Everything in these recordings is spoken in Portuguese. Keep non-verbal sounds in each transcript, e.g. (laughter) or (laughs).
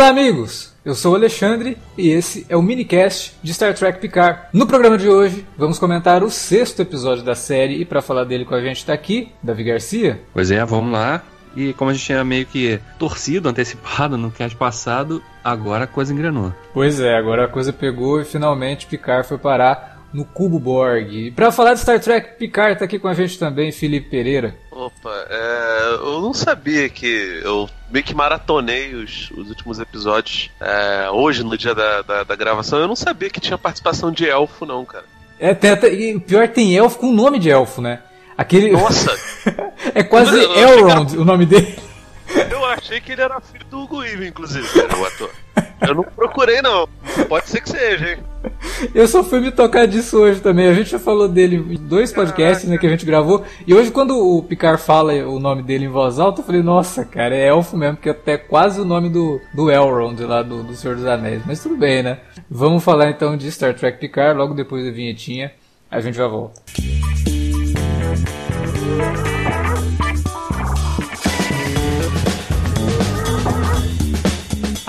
Olá, amigos! Eu sou o Alexandre e esse é o minicast de Star Trek Picard. No programa de hoje, vamos comentar o sexto episódio da série e para falar dele com a gente está aqui, Davi Garcia. Pois é, vamos lá. E como a gente tinha meio que torcido, antecipado no cast passado, agora a coisa engrenou. Pois é, agora a coisa pegou e finalmente Picard foi parar no Cubo Borg. E pra falar de Star Trek, Picard tá aqui com a gente também, Felipe Pereira. Opa, é, eu não sabia que eu meio que maratonei os, os últimos episódios é, hoje, no dia da, da, da, gravação. Eu não sabia que tinha participação de elfo, não, cara. É, tem até, e o pior tem elfo com nome de elfo, né? Aquele. Nossa! (laughs) é quase Elrond era... o nome dele. Eu achei que ele era filho do Hugo Weaving, inclusive, cara, o ator. Eu não procurei, não. Pode ser que seja, hein? Eu só fui me tocar disso hoje também. A gente já falou dele em dois podcasts né, que a gente gravou. E hoje, quando o Picard fala o nome dele em voz alta, eu falei, nossa, cara, é elfo mesmo, porque é até quase o nome do, do Elrond lá do, do Senhor dos Anéis. Mas tudo bem, né? Vamos falar então de Star Trek Picard, logo depois da vinhetinha. A gente já volta.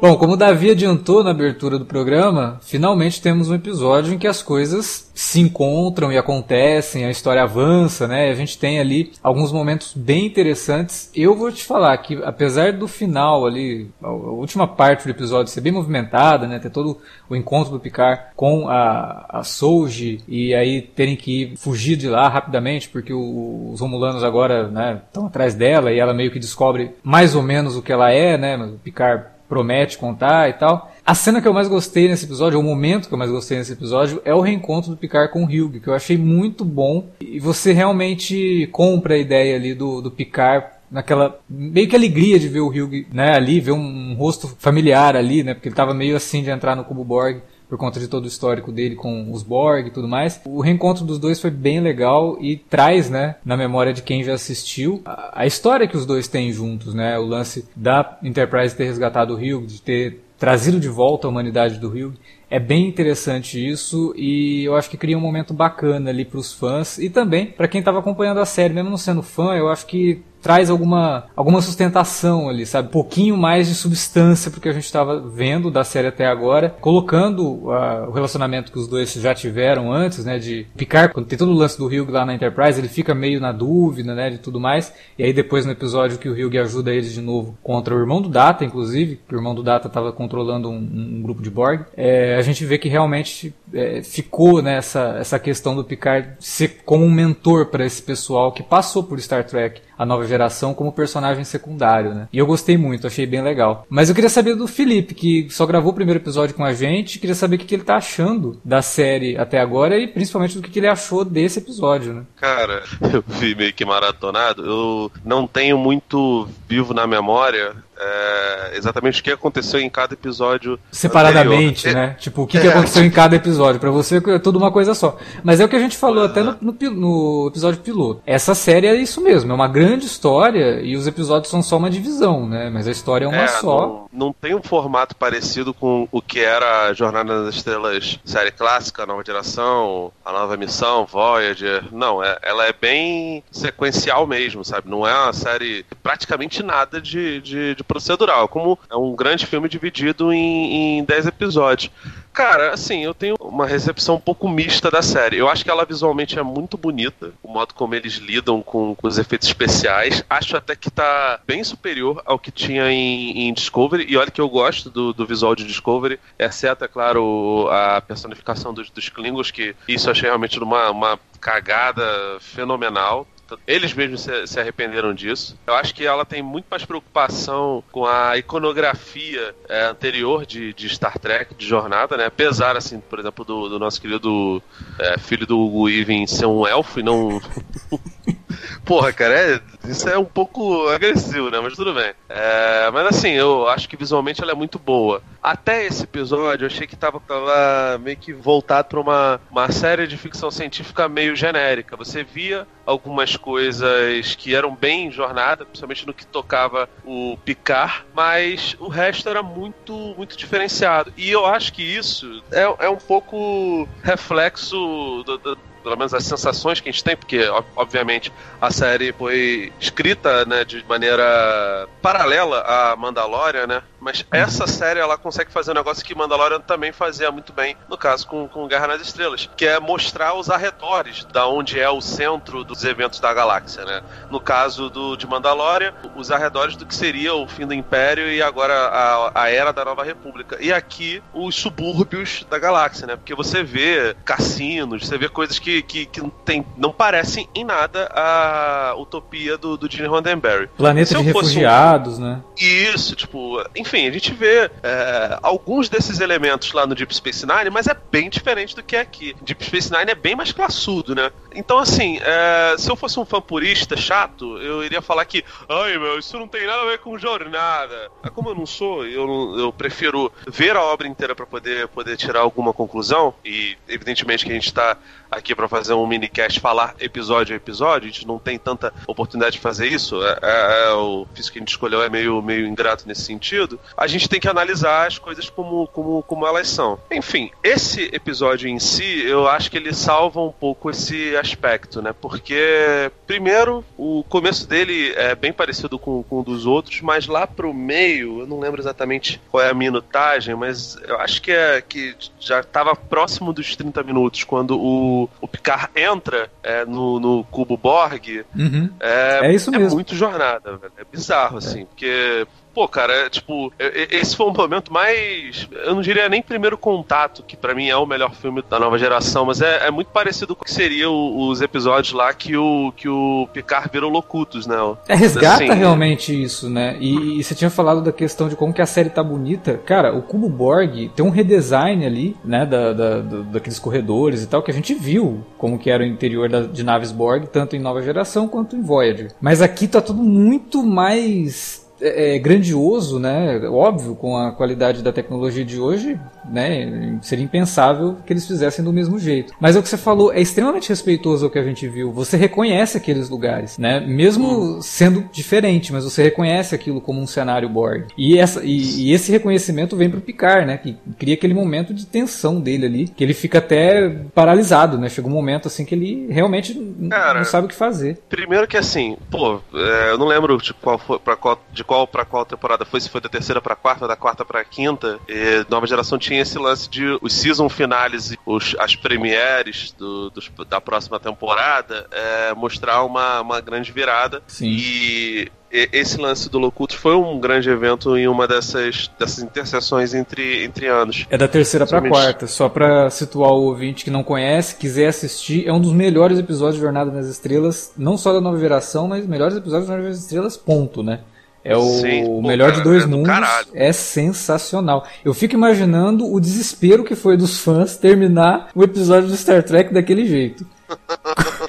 Bom, como o Davi adiantou na abertura do programa, finalmente temos um episódio em que as coisas se encontram e acontecem, a história avança, né? A gente tem ali alguns momentos bem interessantes. Eu vou te falar que, apesar do final ali, a última parte do episódio ser bem movimentada, né? Ter todo o encontro do Picard com a, a Souji e aí terem que fugir de lá rapidamente porque o, os Romulanos agora, né, estão atrás dela e ela meio que descobre mais ou menos o que ela é, né? Mas o Picard promete contar e tal. A cena que eu mais gostei nesse episódio, ou o momento que eu mais gostei nesse episódio, é o reencontro do Picard com o Hugh, que eu achei muito bom. E você realmente compra a ideia ali do, do Picard naquela meio que alegria de ver o Hugh, né, ali, ver um, um rosto familiar ali, né, porque ele tava meio assim de entrar no Cubo Borg por conta de todo o histórico dele com os Borg e tudo mais. O reencontro dos dois foi bem legal e traz, né, na memória de quem já assistiu, a, a história que os dois têm juntos, né, o lance da Enterprise ter resgatado o Hugh, de ter trazido de volta a humanidade do Hugh. É bem interessante isso e eu acho que cria um momento bacana ali para os fãs e também para quem estava acompanhando a série, mesmo não sendo fã, eu acho que traz alguma, alguma sustentação ali, sabe? Um pouquinho mais de substância porque a gente estava vendo da série até agora, colocando uh, o relacionamento que os dois já tiveram antes, né? De picar, quando tem todo o lance do Hugh lá na Enterprise, ele fica meio na dúvida, né? De tudo mais. E aí depois no episódio que o Hugh ajuda eles de novo contra o irmão do Data, inclusive, que o irmão do Data estava controlando um, um, grupo de Borg, é, a gente vê que realmente é, ficou nessa né, essa questão do Picard ser como um mentor para esse pessoal que passou por Star Trek a nova geração como personagem secundário, né? E eu gostei muito, achei bem legal. Mas eu queria saber do Felipe, que só gravou o primeiro episódio com a gente, queria saber o que ele tá achando da série até agora e principalmente do que ele achou desse episódio, né? Cara, (laughs) eu vi meio que maratonado, eu não tenho muito vivo na memória é, exatamente o que aconteceu em cada episódio. Separadamente, anterior. né? Tipo, o que, que aconteceu em cada episódio. Para você é tudo uma coisa só. Mas é o que a gente falou até no, no, no, episódio piloto. Essa série é isso mesmo, é uma grande história e os episódios são só uma divisão, né? Mas a história é uma é, só. Não, não, tem um formato parecido com o que era a Jornada das Estrelas série clássica, nova geração, a nova missão, Voyager. Não, é, ela é bem sequencial mesmo, sabe? Não é uma série praticamente nada de, de, de procedural, como é um grande filme dividido em, em 10 episódios. Cara, assim, eu tenho uma recepção um pouco mista da série. Eu acho que ela visualmente é muito bonita, o modo como eles lidam com, com os efeitos especiais. Acho até que tá bem superior ao que tinha em, em Discovery. E olha que eu gosto do, do, visual de Discovery, exceto, é claro, a personificação dos, dos Klingons, que isso eu achei realmente uma, uma cagada fenomenal. Eles mesmos se, se, arrependeram disso. Eu acho que ela tem muito mais preocupação com a iconografia é, anterior de, de, Star Trek, de jornada, né? Apesar, assim, por exemplo, do, do nosso querido é, filho do Hugo Even ser um elfo e não. (laughs) Porra, cara, é, isso é um pouco agressivo, né? Mas tudo bem. É, mas assim, eu acho que visualmente ela é muito boa. Até esse episódio, eu achei que tava, tava meio que voltado para uma, uma série de ficção científica meio genérica. Você via algumas coisas que eram bem jornada, principalmente no que tocava o Picard, mas o resto era muito, muito diferenciado. E eu acho que isso é, é um pouco reflexo do, do pelo menos as sensações que a gente tem, porque obviamente a série foi escrita né, de maneira paralela a Mandalorian, né? Mas essa série ela consegue fazer um negócio que Mandalorian também fazia muito bem, no caso com, com Guerra nas Estrelas, que é mostrar os arredores da onde é o centro dos eventos da galáxia, né? No caso do de Mandalorian, os arredores do que seria o fim do Império e agora a, a era da Nova República. E aqui os subúrbios da galáxia, né? Porque você vê cassinos, você vê coisas que, que, que não, tem, não parecem em nada a utopia do, do Gene Roddenberry. Planeta de refugiados, um... né? Isso, tipo, enfim, a gente vê é, alguns desses elementos lá no Deep Space Nine, mas é bem diferente do que é aqui. Deep Space Nine é bem mais classudo, né? Então, assim, é, se eu fosse um fã purista chato, eu iria falar que, ai meu, isso não tem nada a ver com jornada. Mas como eu não sou, eu, eu prefiro ver a obra inteira para poder, poder tirar alguma conclusão, e evidentemente que a gente está aqui para fazer um minicast, falar episódio a episódio, a gente não tem tanta oportunidade de fazer isso, é, é, é o físico que a gente escolheu é meio, meio ingrato nesse sentido, a gente tem que analisar as coisas como, como, como elas são. Enfim, esse episódio em si, eu acho que ele salva um pouco esse aspecto, né? Porque, primeiro, o começo dele é bem parecido com, com o dos outros, mas lá pro meio, eu não lembro exatamente qual é a minutagem, mas eu acho que é que já estava próximo dos 30 minutos, quando o, o Picard entra é, no, no cubo Borg. Uhum. É, é isso é mesmo. É muito jornada, velho. É bizarro, assim, porque pô, cara, é, tipo, esse foi um momento mais. Eu não diria nem primeiro contato, que para mim é o melhor filme da nova geração, mas é, é muito parecido com o que seria os episódios lá que o, que o Picard virou Locutus, né? É, resgata assim, realmente isso, né? E, e, você tinha falado da questão de como que a série tá bonita. Cara, o Cubo Borg tem um redesign ali, né? Da, da, da daqueles corredores e tal, que a gente viu como que era o interior da, de naves Borg, tanto em nova geração quanto em Voyager. Mas aqui tá tudo muito mais é, é, grandioso, né? Óbvio, com a qualidade da tecnologia de hoje, né? Seria impensável que eles fizessem do mesmo jeito. Mas é o que você falou, é extremamente respeitoso ao que a gente viu. Você reconhece aqueles lugares, né? Mesmo sendo diferente, mas você reconhece aquilo como um cenário Borg. E, essa, e, e esse reconhecimento vem pro Picard, né? Que cria aquele momento de tensão dele ali, que ele fica até paralisado, né? Chega um momento assim que ele realmente Cara, não sabe o que fazer. Primeiro que assim, pô, é, eu não lembro de qual foi, pra qual, de qual para qual temporada foi, se foi da terceira para quarta, da quarta para quinta. E Nova Geração tinha esse lance de os season finales, os, as premieres do, dos, da próxima temporada, é, mostrar uma, uma grande virada. Sim. E esse lance do Locutus foi um grande evento em uma dessas, dessas interseções entre, entre anos. É da terceira para quarta, só para situar o ouvinte que não conhece, quiser assistir, é um dos melhores episódios de Jornada nas Estrelas, não só da nova geração, mas melhores episódios de Jornada nas Estrelas, ponto, né? É o Sim, melhor pô, de dois é mundos. É sensacional. Eu fico imaginando o desespero que foi dos fãs terminar o episódio do Star Trek daquele jeito.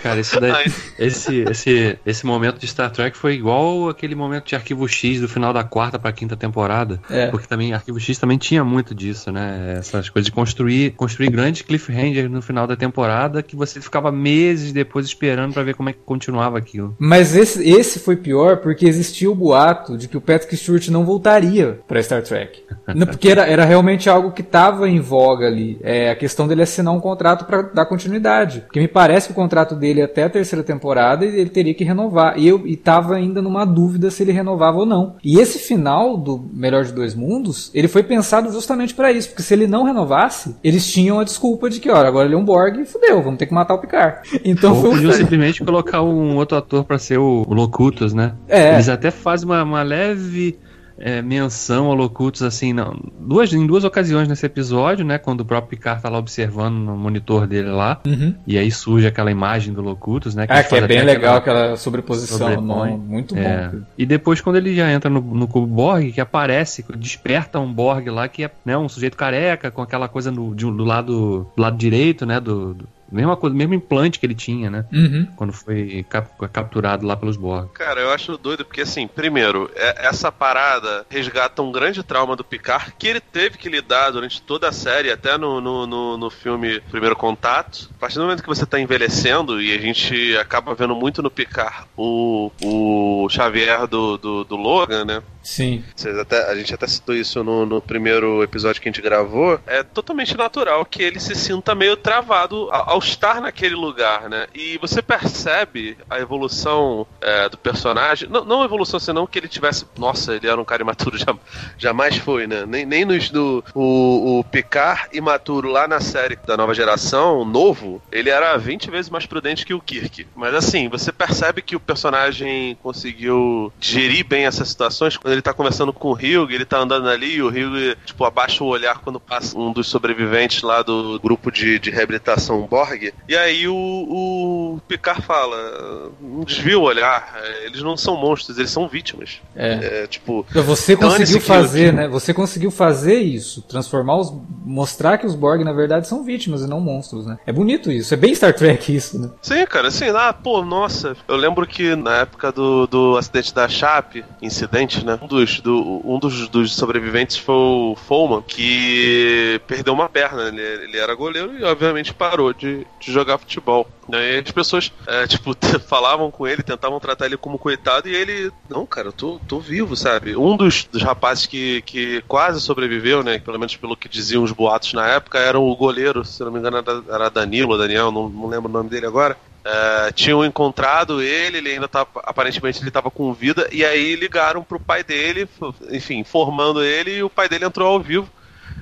Cara, esse, daí, (laughs) esse, esse, esse momento de Star Trek foi igual aquele momento de Arquivo X do final da quarta pra quinta temporada. É. Porque também Arquivo X também tinha muito disso, né? Essas coisas de construir, construir grandes cliffhangers no final da temporada que você ficava meses depois esperando para ver como é que continuava aquilo. Mas esse, esse foi pior porque existia o boato de que o Patrick Stewart não voltaria para Star Trek. (laughs) porque era, era realmente algo que tava em voga ali. É a questão dele assinar um contrato para dar continuidade. Porque me parece que o contrato dele até a terceira temporada temporada e ele teria que renovar. E eu estava ainda numa dúvida se ele renovava ou não. E esse final do Melhor de Dois Mundos, ele foi pensado justamente para isso, porque se ele não renovasse, eles tinham a desculpa de que, olha, agora ele é um Borg e fudeu, vamos ter que matar o Picard. (laughs) Então ou foi podiam simplesmente colocar um outro ator para ser o, o Locutus, né? É. Eles até fazem uma, uma leve é, menção ao Locutus, assim, não, duas, em duas ocasiões nesse episódio, né? Quando o próprio Picard tá lá observando no monitor dele lá, uhum. e aí surge aquela imagem do Locutus, né? Que ah, que é bem legal aquela, aquela sobreposição, não, muito é. bom. E depois quando ele já entra no, no cubo Borg, que aparece, desperta um Borg lá que é né, um sujeito careca, com aquela coisa no, de, do, lado, do lado direito, né? do, do Mesma coisa, mesmo implante que ele tinha, né? Uhum. Quando foi cap capturado lá pelos Borg. Cara, eu acho doido porque, assim, primeiro, é, essa parada resgata um grande trauma do Picard que ele teve que lidar durante toda a série, até no, no, no, no filme Primeiro Contato. A partir do momento que você tá envelhecendo, e a gente acaba vendo muito no Picard o, o Xavier do, do, do Logan, né? Sim. Até, a gente até citou isso no, no, primeiro episódio que a gente gravou. É totalmente natural que ele se sinta meio travado ao, ao estar naquele lugar, né? E você percebe a evolução é, do personagem. Não, não a evolução, senão que ele tivesse. Nossa, ele era um cara imaturo, (laughs) jamais foi, né? Nem, nem nos do. O, o Picard imaturo lá na série da nova geração, novo, ele era 20 vezes mais prudente que o Kirk. Mas assim, você percebe que o personagem conseguiu gerir bem essas situações quando ele ele tá conversando com o Hugh, ele tá andando ali e o Hugh, tipo, abaixa o olhar quando passa um dos sobreviventes lá do grupo de, de reabilitação Borg. E aí o, o Picard fala: não desvia o olhar, eles não são monstros, eles são vítimas. É. é tipo. Você conseguiu fazer, né? Você conseguiu fazer isso, transformar os. mostrar que os Borg, na verdade, são vítimas e não monstros, né? É bonito isso, é bem Star Trek isso, né? Sim, cara, assim, lá, pô, nossa. Eu lembro que na época do, do acidente da Chape, incidente, né? Dos, do, um dos, dos sobreviventes foi o Foreman, que perdeu uma perna. Ele, ele era goleiro e, obviamente, parou de, de jogar futebol. E as pessoas, é, tipo, (laughs) falavam com ele, tentavam tratar ele como coitado, e ele, não, cara, eu tô, tô vivo, sabe? Um dos, dos rapazes que, que quase sobreviveu, né? Pelo menos pelo que diziam os boatos na época, era o goleiro, se não me engano, era, era Danilo, Daniel, não, não lembro o nome dele agora. Uh, tinham encontrado ele, ele ainda tava, aparentemente ele estava com vida, e aí ligaram pro pai dele, enfim, formando ele, e o pai dele entrou ao vivo.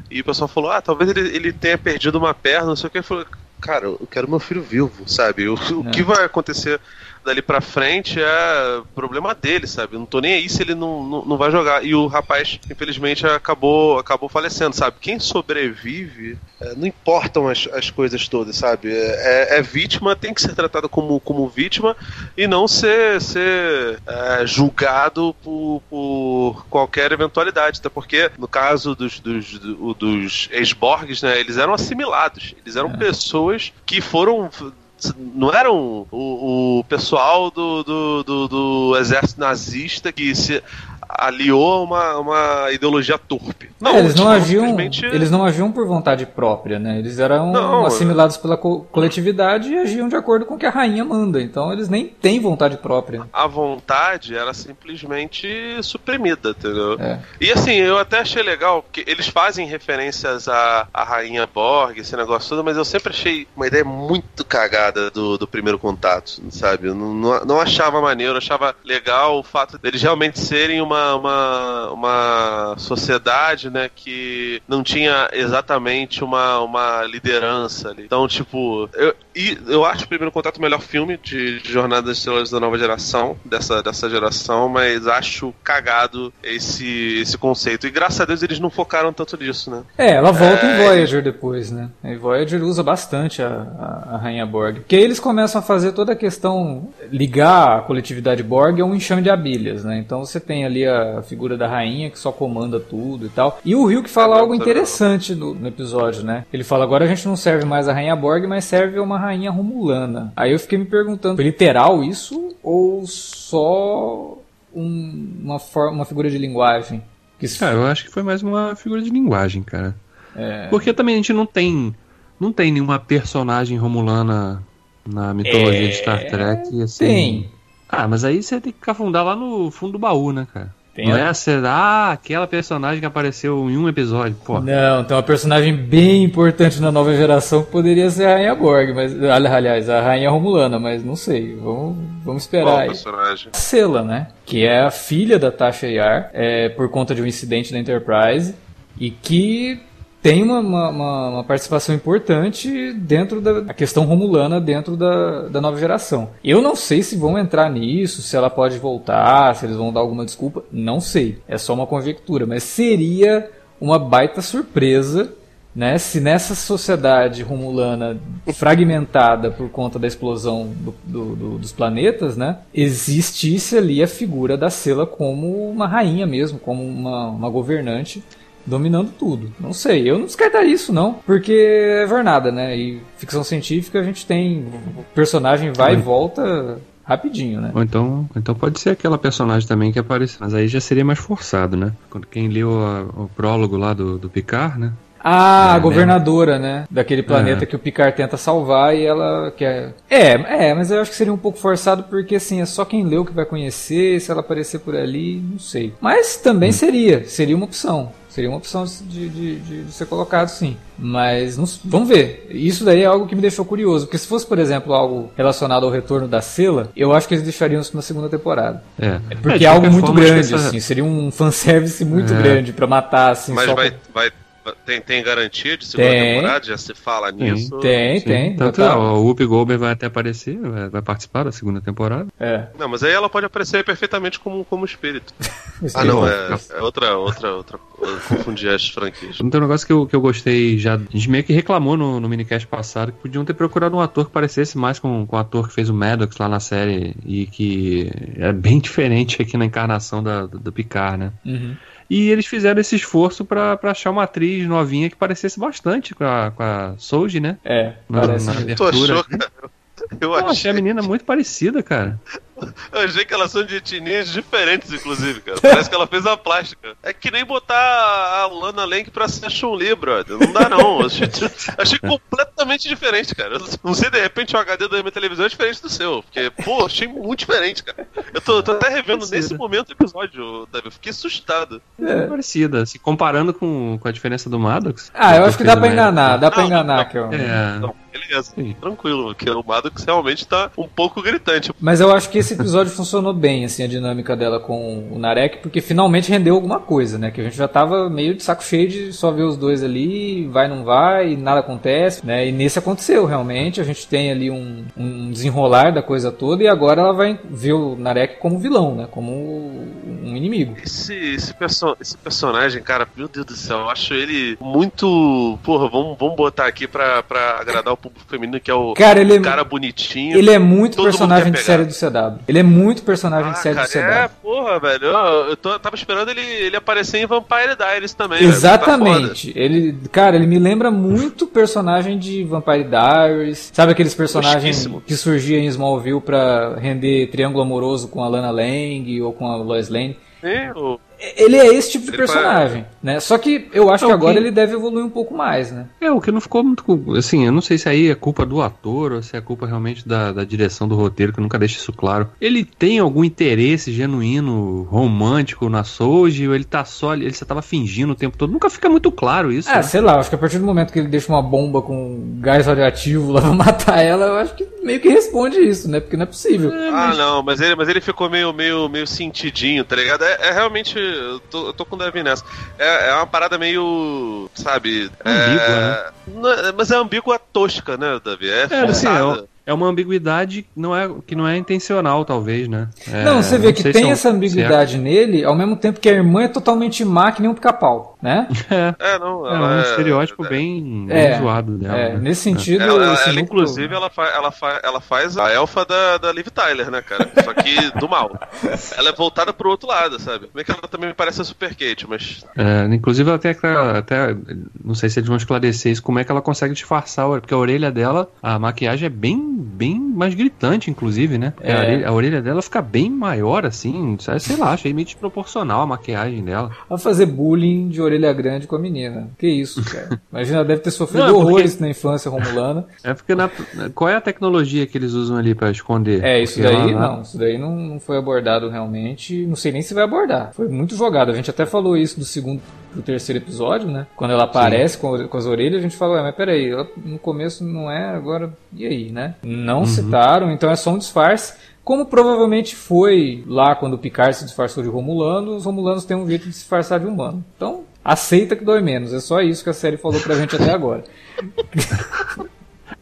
E o pessoal falou: Ah, talvez ele, ele tenha perdido uma perna, não sei o que. Ele falou: Cara, eu quero meu filho vivo, sabe? O, o que vai acontecer dali pra frente é problema dele, sabe? Não tô nem aí se ele não, não, não, vai jogar. E o rapaz, infelizmente, acabou, acabou falecendo, sabe? Quem sobrevive, é, não importam as, as coisas todas, sabe? É, é, é, vítima, tem que ser tratado como, como vítima e não ser, ser é, julgado por, por qualquer eventualidade. Até porque, no caso dos, dos, dos ex-Borgs, né, eles eram assimilados. Eles eram é. pessoas que foram não eram o, o pessoal do, do, do, do, exército nazista que se aliou uma, uma ideologia torpe. Não, é, eles não agiam, simplesmente... eles não agiam por vontade própria, né? Eles eram não, assimilados pela co coletividade e agiam de acordo com o que a rainha manda. Então eles nem têm vontade própria. A vontade era simplesmente suprimida, entendeu? É. E assim, eu até achei legal que eles fazem referências à, à rainha Borg, esse negócio todo, mas eu sempre achei uma ideia muito cagada do, do primeiro contato, sabe? Eu não, não, não achava maneiro, achava legal o fato deles realmente serem uma uma, uma, uma sociedade, né, que não tinha exatamente uma, uma liderança ali. Então, tipo, eu, e eu acho o Primeiro Contato o melhor filme de, de Jornada das Estrelas da nova geração, dessa, dessa geração, mas acho cagado esse, esse conceito. E graças a Deus eles não focaram tanto nisso, né? É, ela volta é... em Voyager depois, né? E Voyager usa bastante a, a, a Rainha Borg. Porque aí eles começam a fazer toda a questão, ligar a coletividade Borg a um enxame de abelhas, né? Então você tem ali a figura da rainha que só comanda tudo e tal. E o Rio que fala é, algo interessante no, no, episódio, né? Ele fala: agora a gente não serve mais a rainha Borg, mas serve uma rainha romulana. Aí eu fiquei me perguntando: literal isso ou só um, uma, forma, uma figura de linguagem? Que cara, eu acho que foi mais uma figura de linguagem, cara. É... Porque também a gente não tem não tem nenhuma personagem romulana na mitologia é... de Star Trek assim. Tem. Ah, mas aí você tem que afundar lá no fundo do baú, né, cara? Tem não a... é a ah, aquela personagem que apareceu em um episódio, pô. Não, tem uma personagem bem importante na nova geração que poderia ser a Rainha Borg, mas aliás, a Rainha Romulana, mas não sei. Vamos, vamos esperar Qual aí. personagem? Sela, né? Que é a filha da Tasha Yar, é, por conta de um incidente da Enterprise e que tem uma, uma, uma, participação importante dentro da questão romulana dentro da, da nova geração. Eu não sei se vão entrar nisso, se ela pode voltar, se eles vão dar alguma desculpa, não sei. É só uma conjectura, mas seria uma baita surpresa né, se nessa sociedade romulana fragmentada por conta da explosão do, do, do, dos planetas, né, existisse ali a figura da Sela como uma rainha mesmo, como uma, uma governante dominando tudo. Não sei, eu não descartaria isso não, porque é jornada, né? E ficção científica a gente tem personagem vai e volta rapidinho, né? Ou então, então pode ser aquela personagem também que aparece, mas aí já seria mais forçado, né? Quando quem leu a, o prólogo lá do, do Picard, né? Ah, é, a governadora, né? Daquele planeta é. que o Picard tenta salvar e ela quer. É, é, mas eu acho que seria um pouco forçado porque assim, é só quem leu que vai conhecer, se ela aparecer por ali, não sei. Mas também hum. seria, seria uma opção. Seria uma opção de, de, de, de ser colocado, sim. Mas não, vamos ver. Isso daí é algo que me deixou curioso. Porque se fosse, por exemplo, algo relacionado ao retorno da Sela, eu acho que eles deixariam isso na segunda temporada. É. é porque é, é algo muito grande, essa... assim. Seria um fanservice muito é. grande para matar, assim. Mas vai, com... vai tem, tem garantia de segunda tem. temporada? Já se fala nisso? Tem, Sim. tem. Tanto tá. o Whoopi Goldberg vai até aparecer, vai, vai, participar da segunda temporada. É. Não, mas aí ela pode aparecer perfeitamente como, como espírito. (laughs) ah, não, é, é, outra, outra, outra. Confundir as franquias. Não tem um negócio que eu, que eu gostei já. A gente meio que reclamou no, no minicast passado que podiam ter procurado um ator que parecesse mais com, com o ator que fez o Maddox lá na série e que é bem (laughs) diferente aqui na encarnação da, do, do Picard, né? Uhum. E eles fizeram esse esforço para achar uma atriz novinha que parecesse bastante com a, com a Soji, né? É, na, parece. Na abertura. Tu achou, cara? Eu, eu achei a menina muito parecida, cara. Eu achei que elas são de etnias diferentes, inclusive, cara. Parece que ela fez a plástica. É que nem botar a Lana Lang pra ser Chun-Li, brother. Não dá, não. Achei, achei completamente diferente, cara. não sei, de repente, o HD da minha televisão é diferente do seu. Porque, pô, achei muito diferente, cara. Eu tô, tô até revendo parecida. nesse momento o episódio, David. Eu fiquei assustado. É. Parecida. Se comparando com, com a diferença do Maddox. Ah, eu acho que dá pra enganar. Dá pra enganar, não, que eu... É. Não, beleza. Sim. Tranquilo, porque o Maddox realmente tá um pouco gritante. Mas eu acho que esse episódio (laughs) funcionou bem, assim, a dinâmica dela com o Narek, porque finalmente rendeu alguma coisa, né? Que a gente já tava meio de saco cheio de só ver os dois ali, vai, não vai, e nada acontece, né? E nesse aconteceu, realmente. A gente tem ali um, um desenrolar da coisa toda, e agora ela vai ver o Narek como vilão, né? Como um inimigo. Esse, esse, perso esse personagem, cara, meu Deus do céu, eu acho ele muito. Porra, vamos, vamos botar aqui pra, pra agradar o público feminino, que é o cara, ele é, cara bonitinho. Ele é muito personagem de série do CW. Ele é muito personagem ah, de série cara, do CW. É, porra, velho. Eu, eu, tô, eu tava esperando ele, ele aparecer em Vampire Diaries também. Exatamente. Tá ele, cara, ele me lembra muito personagem de Vampire Diaries. Sabe aqueles personagens que surgiam em Smallville pra render triângulo amoroso com a Lana Lang ou com a Lois Lane? Sim, o ele é esse tipo de ele personagem, né? Só que eu acho é, que agora que... ele deve evoluir um pouco mais, né? É, o que não ficou muito. Assim, eu não sei se aí é culpa do ator ou se é culpa realmente da, da direção do roteiro, que nunca deixa isso claro. Ele tem algum interesse genuíno, romântico na Soji, ou ele tá só. Ele só tava fingindo o tempo todo? Nunca fica muito claro isso. É, né? sei lá, acho que a partir do momento que ele deixa uma bomba com gás radioativo (laughs) lá pra matar ela, eu acho que meio que responde isso, né? Porque não é possível. É, mas... Ah, não, mas ele, mas ele ficou meio, meio, meio sentidinho, tá ligado? É, é realmente eu tô, eu tô com o Devin nessa. É, é uma parada meio. Sabe? Ambígua, é, né? Mas é ambígua tosca, né, Davi? É, é assim, é, é uma ambiguidade não é, que não é intencional, talvez, né? É, não, você vê que tem essa ambiguidade certo. nele, ao mesmo tempo que a irmã é totalmente má que nem um pica-pau, né? É, é, não, é um é- estereótipo é, bem, bem zoado dela. É, né? nesse sentido. Ela, ela, ela inclusive, ela, fa, ela, fa, ela faz a elfa da, da Liv Tyler, né, cara? Só que do mal. Ela é voltada pro outro lado, sabe? Como é que ela também me parece a Super Kate, mas. inclusive, até, até. Não sei se eles vão esclarecer isso, como é que ela consegue disfarçar, porque a orelha dela, a maquiagem é bem bem mais gritante, inclusive, né? É. A, orelha, a, orelha, dela fica bem maior, assim, sei lá, achei meio desproporcional a maquiagem dela. Vai fazer bullying de orelha orelha grande com a menina. Que isso, cara. (laughs) Imagina, deve ter sofrido não, horrores porque... na infância romulana. É porque na... qual é a tecnologia que eles usam ali para esconder? É, isso porque daí não, isso daí não, não foi abordado realmente. Não sei nem se vai abordar. Foi muito jogado. A gente até falou isso do segundo pro terceiro episódio, né? Quando ela aparece com, com, as orelhas, a gente fala, mas peraí, ela, no começo não é, agora, e aí, né? Não uhum. citaram, então é só um disfarce. Como provavelmente foi lá quando o Picard se disfarçou de Romulano, os Romulanos têm um jeito de se disfarçar de humano. Então, aceita que dói menos. É só isso que a série falou pra gente até agora.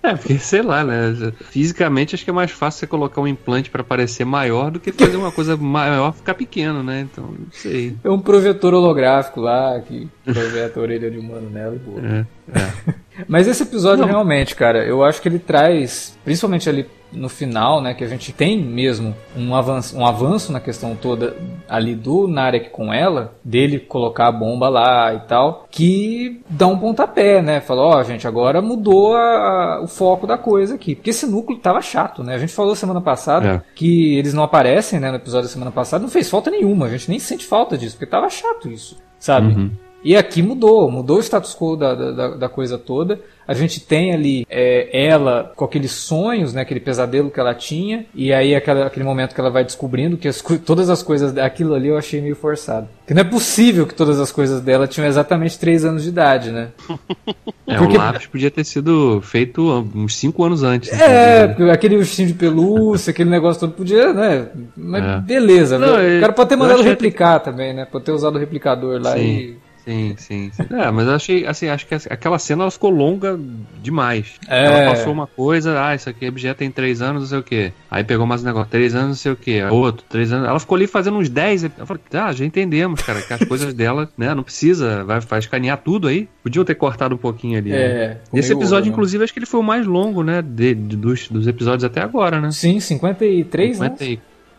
É, porque sei lá, né? Fisicamente acho que é mais fácil você colocar um implante para parecer maior do que fazer uma coisa maior ficar pequeno, né? Então, não sei. É um projetor holográfico lá que projeta a orelha de humano nela e boa. É, é. Mas esse episódio não. realmente, cara, eu acho que ele traz, principalmente ali no final, né, que a gente tem mesmo um avanço, um avanço na questão toda ali do Narek com ela, dele colocar a bomba lá e tal, que dá um pontapé, né? Falou, ó, oh, gente, agora mudou a, o foco da coisa aqui, porque esse núcleo tava chato, né? A gente falou semana passada é. que eles não aparecem, né, no episódio da semana passada, não fez falta nenhuma, a gente nem sente falta disso, porque tava chato isso, sabe? Uhum. E aqui mudou, mudou o status quo da, da, da coisa toda. A gente tem ali é, ela com aqueles sonhos, né, aquele pesadelo que ela tinha, e aí aquela, aquele momento que ela vai descobrindo que as, todas as coisas daquilo ali eu achei meio forçado. Que não é possível que todas as coisas dela tinham exatamente 3 anos de idade, né? (laughs) É, Porque... o lápis podia ter sido feito uns 5 anos antes. É, né? aquele ursinho de pelúcia, aquele negócio todo podia, né? Mas é. beleza, não, o cara pode ter mandado replicar que... também, né? Pode ter usado o replicador lá Sim. e Sim, sim, sim. É, mas eu achei, assim, acho que aquela cena ela ficou longa demais. É. Ela passou uma coisa, ah, isso aqui objeto tem três anos, não sei o quê. Aí pegou mais um negócio, três anos, não sei o quê. Outro, três anos. Ela ficou ali fazendo uns dez. Eu falei, ah, já entendemos, cara, que as (laughs) coisas dela, né, não precisa, vai, vai escanear tudo aí. Podiam ter cortado um pouquinho ali. É. Né? Esse episódio, inclusive, acho que ele foi o mais longo, né, de, de dos, dos episódios até agora, né? Sim, 53, 50 né?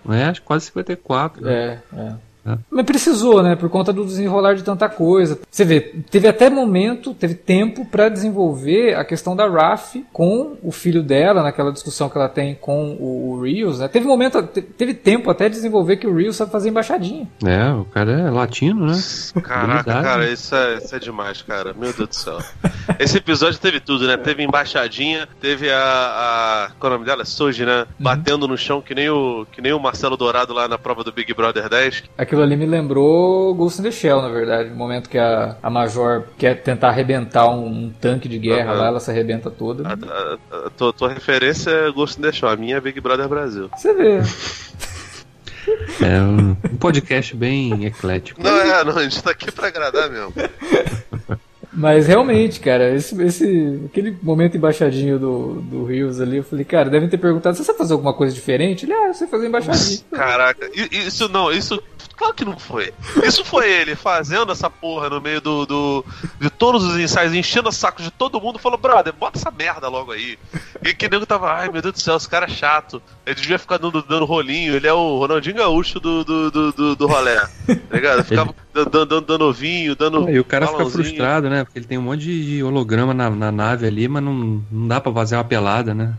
É, acho que quase 54. Né? É, é. É. Mas precisou, né? Por conta do desenrolar de tanta coisa. Você vê, teve até momento, teve tempo para desenvolver a questão da Raf com o filho dela, naquela discussão que ela tem com o, Rios, né? Teve momento, teve tempo até de desenvolver que o Rios sabe fazer embaixadinha. É, o cara é latino, né? Caraca, cara, isso é, isso é demais, cara. Meu Deus do céu. Esse episódio teve tudo, né? Teve embaixadinha, teve a. a qual é o nome dela? Soji, né? Uhum. Batendo no chão que nem, o, que nem o Marcelo Dourado lá na prova do Big Brother 10. Aquilo aquilo ali me lembrou Ghost in the Shell, na verdade. No momento que a, a Major quer tentar arrebentar um, um tanque de guerra uhum. lá, ela se arrebenta toda. A, a, a, tua, tua referência é Ghost in the Shell, a minha é Big Brother Brasil. Você vê. É um, um podcast bem eclético. Não, é, não, a gente tá aqui pra agradar mesmo. Mas realmente, cara, esse, esse aquele momento embaixadinho do, do Rios ali, eu falei, cara, devem ter perguntado, você sabe fazer alguma coisa diferente? Ele, ah, eu sei fazer embaixadinho. Caraca, isso não, isso Claro que não foi. Isso foi ele fazendo essa porra no meio do, do de todos os ensaios, enchendo o saco de todo mundo, falou, brother, bota essa merda logo aí. E que nego tava, ai meu Deus do céu, esse cara é chato. Ele devia ficar dando, dando rolinho, ele é o Ronaldinho Gaúcho do, do, do, do, do rolé. Tá ligado? (laughs) Ficava dando, dando, dando ovinho, dando. E o cara fica frustrado, né? Porque ele tem um monte de holograma na, na nave ali, mas não, não dá pra fazer uma pelada, né?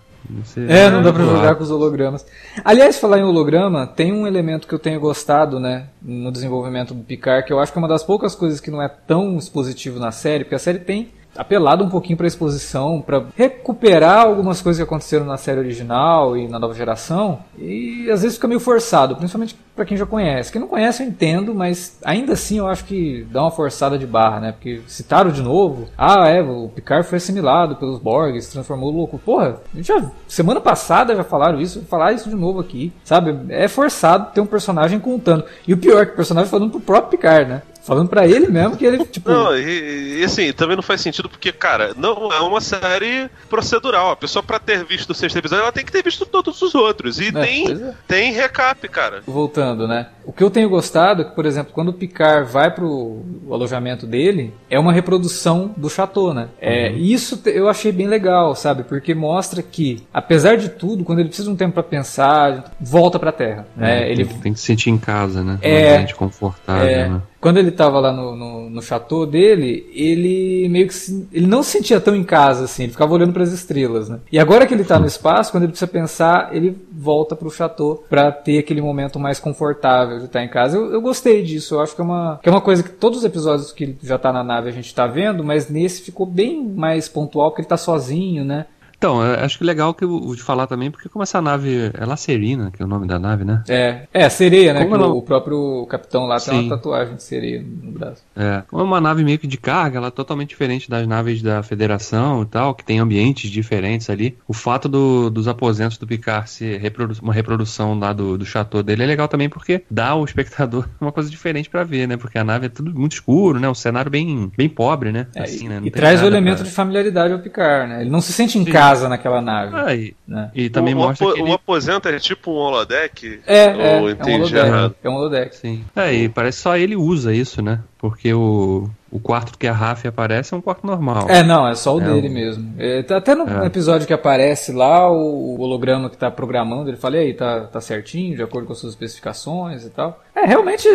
É, não dá pra jogar com os hologramas. Aliás, falar em holograma, tem um elemento que eu tenho gostado, né, no desenvolvimento do Picard, que eu acho que é uma das poucas coisas que não é tão expositivo na série, porque a série tem apelado um pouquinho para exposição, para recuperar algumas coisas que aconteceram na série original e na nova geração, e às vezes fica meio forçado, principalmente para quem já conhece. Quem não conhece eu entendo, mas ainda assim eu acho que dá uma forçada de barra, né? Porque citaram de novo, ah, é, o Picard foi assimilado pelos Borg, se transformou louco. Porra, já semana passada já falaram isso, falar isso de novo aqui, sabe? É forçado ter um personagem contando. E o pior é que o personagem falando pro próprio Picard, né? Falando pra ele mesmo que ele, tipo. Não, e, e, assim, também não faz sentido porque, cara, não é uma série procedural. A pessoa, pra ter visto o sexto episódio, ela tem que ter visto todos os outros. E é, tem, é. tem recap, cara. Voltando, né? O que eu tenho gostado é que, por exemplo, quando o Picard vai pro alojamento dele, é uma reprodução do Chateau, né? É, uhum. Isso eu achei bem legal, sabe? Porque mostra que, apesar de tudo, quando ele precisa de um tempo para pensar, volta pra Terra. Né? É, ele tem que se sentir em casa, né? É, confortável, é, né? Quando ele tava lá no, no, no chateau dele, ele meio que se, ele não se sentia tão em casa assim, ele ficava olhando para as estrelas, né? E agora que ele tá no espaço, quando ele precisa pensar, ele volta pro chateau para ter aquele momento mais confortável de estar em casa. Eu, eu gostei disso, eu acho que é, uma, que é uma coisa que todos os episódios que ele já tá na nave a gente tá vendo, mas nesse ficou bem mais pontual, porque ele tá sozinho, né? Então, acho que legal que o de falar também, porque como essa nave é Lacerina, que é o nome da nave, né? É, é sereia, né? Ela... O próprio capitão lá Sim. tem uma tatuagem de sereia no braço. É, como é uma nave meio que de carga, ela é totalmente diferente das naves da Federação e tal, que tem ambientes diferentes ali. O fato do, dos aposentos do Picard ser reprodu uma reprodução lá do, do chateau dele é legal também, porque dá ao espectador (laughs) uma coisa diferente para ver, né? Porque a nave é tudo muito escuro, né? Um cenário bem, bem pobre, né? É, assim, né? e traz o elemento pra... de familiaridade ao Picard, né? Ele não se sente em casa casa naquela nave. Ah, e, né? e também o, mostra o, que ele... o aposento é tipo um holodeck? É, é, ou é, entendi é um holodeck, errado? É um holodeck. Sim. É, e parece que só ele usa isso, né? Porque o, o quarto que a Raf aparece é um quarto normal. É, não, é só o é dele mesmo. É, tá até no é. episódio que aparece lá, o holograma que tá programando, ele fala, e aí, tá, tá certinho, de acordo com as suas especificações e tal. É, realmente,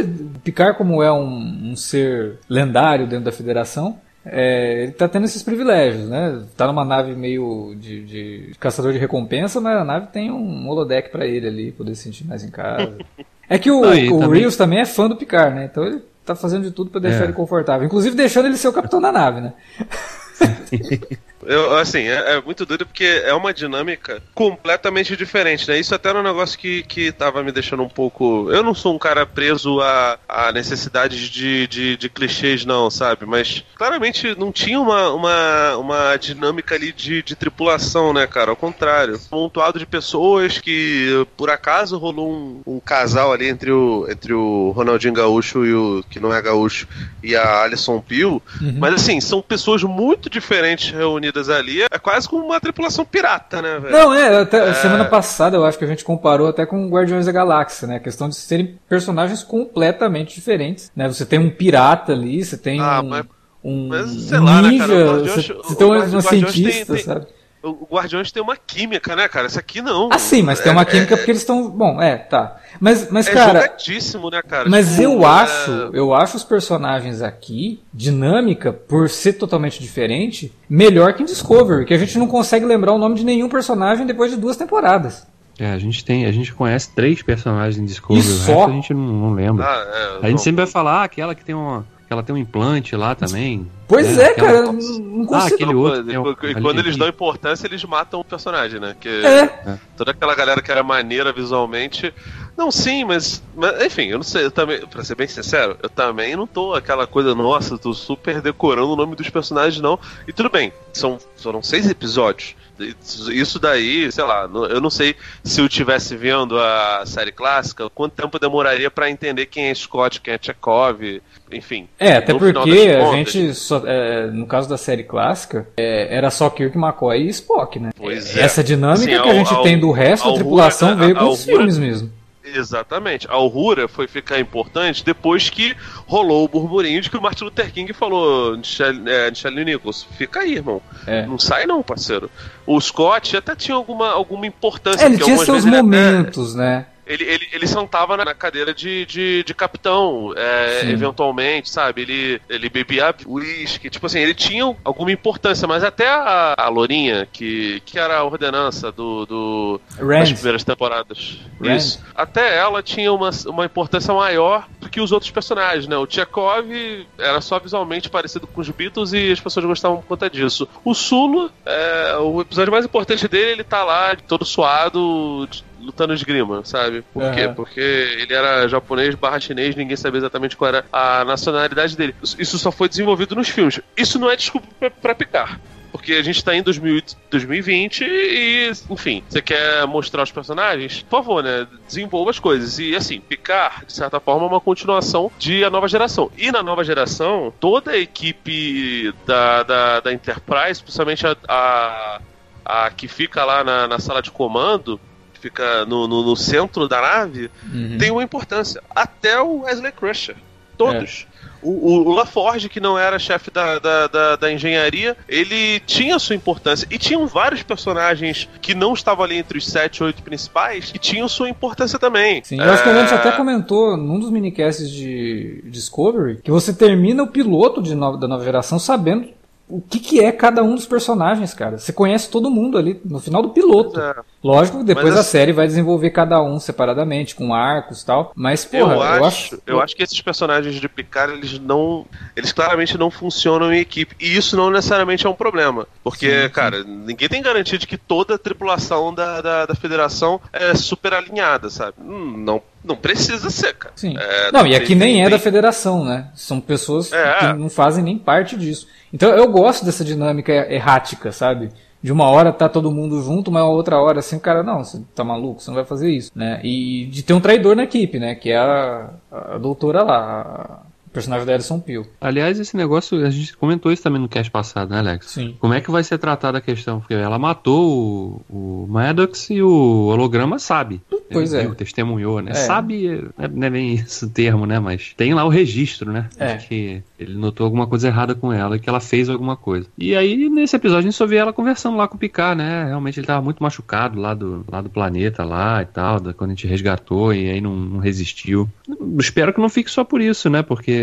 Picard, como é um, um ser lendário dentro da federação, é, ele tá tendo esses privilégios, né? Tá numa nave meio de, de caçador de recompensa, mas a nave tem um holodeck para ele ali, poder se sentir mais em casa. (laughs) É que o, o também... Rios também é fã do Picard, né? Então ele tá fazendo de tudo para deixar é. ele confortável. Inclusive deixando ele ser o capitão da nave, né? (laughs) Eu, assim, é, é, muito doido porque é uma dinâmica completamente diferente, né? Isso até era um negócio que, que tava me deixando um pouco. Eu não sou um cara preso a, a necessidades de, de, de clichês, não, sabe? Mas claramente não tinha uma, uma, uma dinâmica ali de, de tripulação, né, cara? Ao contrário. Um montuado de pessoas que, por acaso, rolou um, um casal ali entre o, entre o Ronaldinho Gaúcho e o que não é Gaúcho e a Alison Peel. Uhum. Mas assim, são pessoas muito diferentes reunidas ali, é quase como uma tripulação pirata, né, velho? Não, é, até é... semana passada eu acho que a gente comparou até com Guardiões da Galáxia, né? A questão de serem personagens completamente diferentes, né? Você tem um pirata ali, você tem ah, um... Mas... Um mas, sei lá, ninja, né, cara? Você, você tem uma cientista, tem, sabe? O Guardiões tem uma química, né, cara? Esse aqui não. Ah, sim, mas é, tem uma química é, porque eles estão. Bom, é, tá. Mas, mas é cara. né, cara? Mas tipo, eu é... acho, eu acho os personagens aqui, dinâmica, por ser totalmente diferente, melhor que em Discovery, que a gente não consegue lembrar o nome de nenhum personagem depois de duas temporadas. É, a gente tem, a gente conhece três personagens em Discovery, e só? a gente não, não lembra. Ah, é, a gente sempre vai falar ah, aquela que tem uma ela tem um implante lá também. Pois né? é, Aquela... cara, não consigo. Ah, aquele outro. e quando eles dão importância, eles matam o personagem, né? Que é. Toda aquela galera que era maneira visualmente. Não, sim, mas, mas, enfim, eu não sei, eu também, pra ser bem sincero, eu também não tô aquela coisa, nossa, tô super decorando o nome dos personagens, não. E tudo bem, são, foram seis episódios. Isso daí, sei lá, eu não sei se eu tivesse vendo a série clássica, quanto tempo demoraria para entender quem é Scott, quem é Chekhov, enfim. É, até porque a gente, só, é, no caso da série clássica, é, era só Kirk, McCoy e Spock, né? Pois é. Essa dinâmica assim, que a gente ao, tem do resto da tripulação veio com os filmes mesmo. Exatamente. A Aurora foi ficar importante depois que rolou o burburinho de que o Martin Luther King falou: Michelle é, Nichols, fica aí, irmão. É. Não sai, não, parceiro. O Scott até tinha alguma, alguma importância. É, ele tinha seus momentos, até, né? Ele, ele, ele sentava na cadeira de, de, de capitão, é, eventualmente, sabe? Ele, ele bebia uísque, tipo assim, ele tinha alguma importância, mas até a, a Lourinha, que, que era a ordenança do, do das primeiras temporadas, Rand. isso, até ela tinha uma, uma importância maior do que os outros personagens, né? O Tchekov era só visualmente parecido com os Beatles e as pessoas gostavam por conta disso. O Sulu, é, o episódio mais importante dele, ele tá lá todo suado, lutando esgrima, sabe? Por uhum. quê? Porque ele era japonês barra chinês, ninguém sabia exatamente qual era a nacionalidade dele. Isso só foi desenvolvido nos filmes. Isso não é desculpa pra, pra picar porque a gente tá em 2020 e, enfim, você quer mostrar os personagens? Por favor, né? Desenvolva as coisas. E, assim, Picard, de certa forma, é uma continuação de A Nova Geração. E na Nova Geração, toda a equipe da, da, da Enterprise, principalmente a, a, a que fica lá na, na sala de comando, fica no, no, no centro da nave, uhum. tem uma importância. Até o Wesley Crusher. Todos. É. O, o LaForge, que não era chefe da, da, da, da, engenharia, ele tinha sua importância. E tinham vários personagens que não estavam ali entre os sete, oito principais, que tinham sua importância também. Sim, eu acho que a gente é. até comentou num dos minicasts de Discovery que você termina o piloto de no, da nova geração sabendo o que, que é cada um dos personagens, cara. Você conhece todo mundo ali no final do piloto. É. Lógico que depois Mas, a série vai desenvolver cada um separadamente, com arcos e tal. Mas, porra, eu, eu acho, acho, Eu acho que esses personagens de Picard, eles não. Eles claramente não funcionam em equipe. E isso não necessariamente é um problema. Porque, sim, cara, sim. ninguém tem garantia de que toda a tripulação da, da, da federação é super alinhada, sabe? Hum, não não precisa ser, cara. Sim. É, não, e aqui nem é da federação, né? São pessoas é. que não fazem nem parte disso. Então eu gosto dessa dinâmica errática, sabe? De uma hora tá todo mundo junto, mas outra hora assim, o cara, não, você tá maluco, você não vai fazer isso, né? E de ter um traidor na equipe, né? Que é a, a doutora lá, personagem da Alison Peel. Aliás, esse negócio, a gente comentou isso também no cast passado, né, Alex? Sim. Como é que vai ser tratada a questão? Porque ela matou o, o Maddox e o holograma sabe. Pois ele, é. testemunhou, né? É. Sabe, não é bem esse termo, né? Mas tem lá o registro, né? É. que ele notou alguma coisa errada com ela, que ela fez alguma coisa. E aí, nesse episódio, a gente só vê ela conversando lá com o Picard, né? Realmente ele tava muito machucado lá do, lá do planeta lá e tal, da, quando a gente resgatou e aí não, não resistiu. Espero que não fique só por isso, né? Porque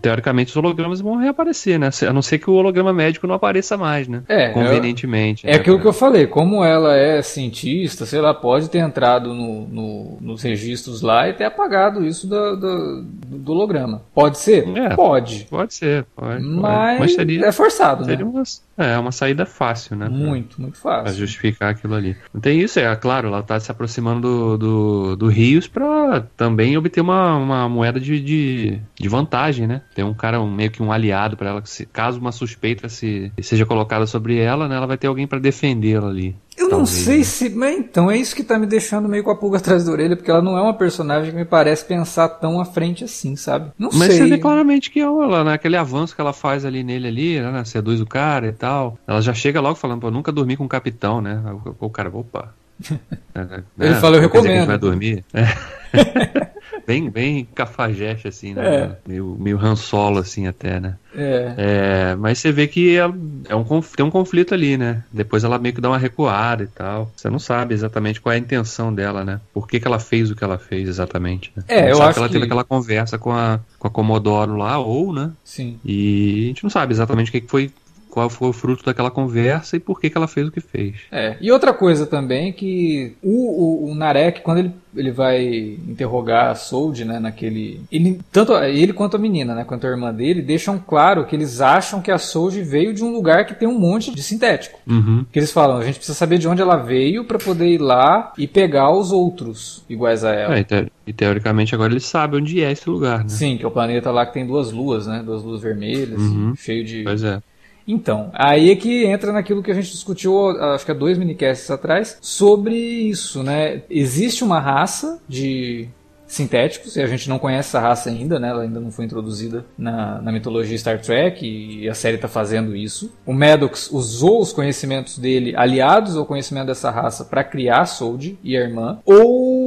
teoricamente os hologramas vão reaparecer, né? A não ser que o holograma médico não apareça mais, né? É. Convenientemente. É, né? aquilo que eu falei, como ela é cientista, sei lá, pode ter entrado no, no, nos registros lá e ter apagado isso do, do, do holograma. Pode ser? É, pode. Pode ser, pode. Mas, mas seria, é forçado, seria né? Uma, é, uma saída fácil, né? Muito, muito fácil. Pra justificar aquilo ali. Tem isso, é claro, ela tá se aproximando do, do, do Rios para também obter uma, uma moeda de, de, de vantagem vantagem, né? Tem um cara, um, meio que um aliado para ela, se, caso uma suspeita se, seja colocada sobre ela, né, ela vai ter alguém para defendê-la ali. Eu talvez, não sei né? se. Mas então, é isso que tá me deixando meio com a pulga atrás da orelha, porque ela não é uma personagem que me parece pensar tão à frente assim, sabe? Não mas sei. Mas você vê claramente que ela, né, aquele avanço que ela faz ali nele ali, né? Seduz o cara e tal. Ela já chega logo falando, pô, nunca dormi com um capitão, né? O, o cara, opa. (laughs) é, né? Ele fala, eu recomendo. Vai dormir. (laughs) É. bem, bem cafajeste, assim, né? É. Meio, meio assim, até, né? É. é mas você vê que é, é um, tem um conflito ali, né? Depois ela meio que dá uma recuada e tal. Você não sabe exatamente qual é a intenção dela, né? Por que, que ela fez o que ela fez exatamente. Né? É, eu acho que ela que... teve aquela conversa com a, com a Comodoro lá, ou, né? Sim. E a gente não sabe exatamente o que foi qual foi o fruto daquela conversa e por que, que ela fez o que fez. É. E outra coisa também que o, o, o Narek, quando ele, ele vai interrogar a Sold, né, naquele... Ele, tanto ele quanto a menina, né, quanto a irmã dele, deixam claro que eles acham que a Sold veio de um lugar que tem um monte de sintético. Uhum. Que eles falam, a gente precisa saber de onde ela veio para poder ir lá e pegar os outros iguais a ela. É, te e teoricamente agora eles sabem onde é esse lugar, né? Sim, que é o planeta lá que tem duas luas, né, duas luas vermelhas, uhum. cheio de... Pois é. Então, aí é que entra naquilo que a gente discutiu, acho que há dois minicasts atrás, sobre isso, né? Existe uma raça de sintéticos, e a gente não conhece essa raça ainda, né? Ela ainda não foi introduzida na, na mitologia Star Trek, e a série está fazendo isso. O Maddox usou os conhecimentos dele, aliados ao conhecimento dessa raça, para criar a Sold e a irmã. Ou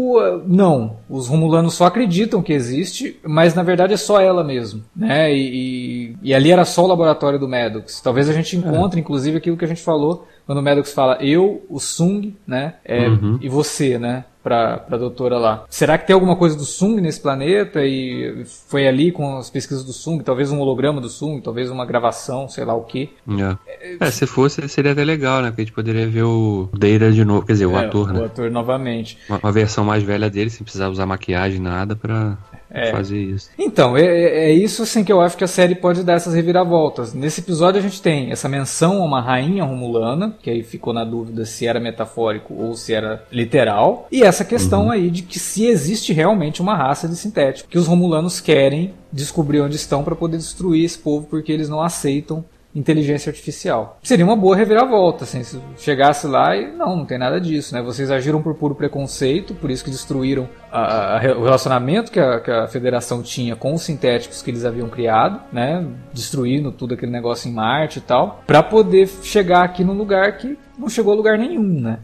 não, os Romulanos só acreditam que existe, mas na verdade é só ela mesmo, né? E, e, e ali era só o laboratório do Maddox. Talvez a gente encontre, é. inclusive, aquilo que a gente falou quando o Maddox fala eu, o Sung, né? É, uhum. E você, né? Pra, pra doutora lá. Será que tem alguma coisa do Sung nesse planeta? E foi ali com as pesquisas do Sung, talvez um holograma do Sung, talvez uma gravação, sei lá o que. É. é. se fosse, seria até legal, né? Porque a gente poderia ver o Deira de novo, quer dizer, o é, ator, o né? O ator novamente. Uma, uma, versão mais velha dele, sem precisar usar maquiagem, nada, pra é. fazer isso. Então, é, é, é, isso assim que eu acho que a série pode dar essas reviravoltas. Nesse episódio a gente tem essa menção a uma rainha romulana, que aí ficou na dúvida se era metafórico ou se era literal, e essa questão uhum. aí de que se existe realmente uma raça de sintético, que os romulanos querem descobrir onde estão para poder destruir esse povo porque eles não aceitam inteligência artificial. Seria uma boa reviravolta, assim, se chegasse lá e não, não tem nada disso, né? Vocês agiram por puro preconceito, por isso que destruíram a, a, o relacionamento que a, que a federação tinha com os sintéticos que eles haviam criado, né? Destruindo tudo aquele negócio em Marte e tal, para poder chegar aqui num lugar que não chegou a lugar nenhum, né?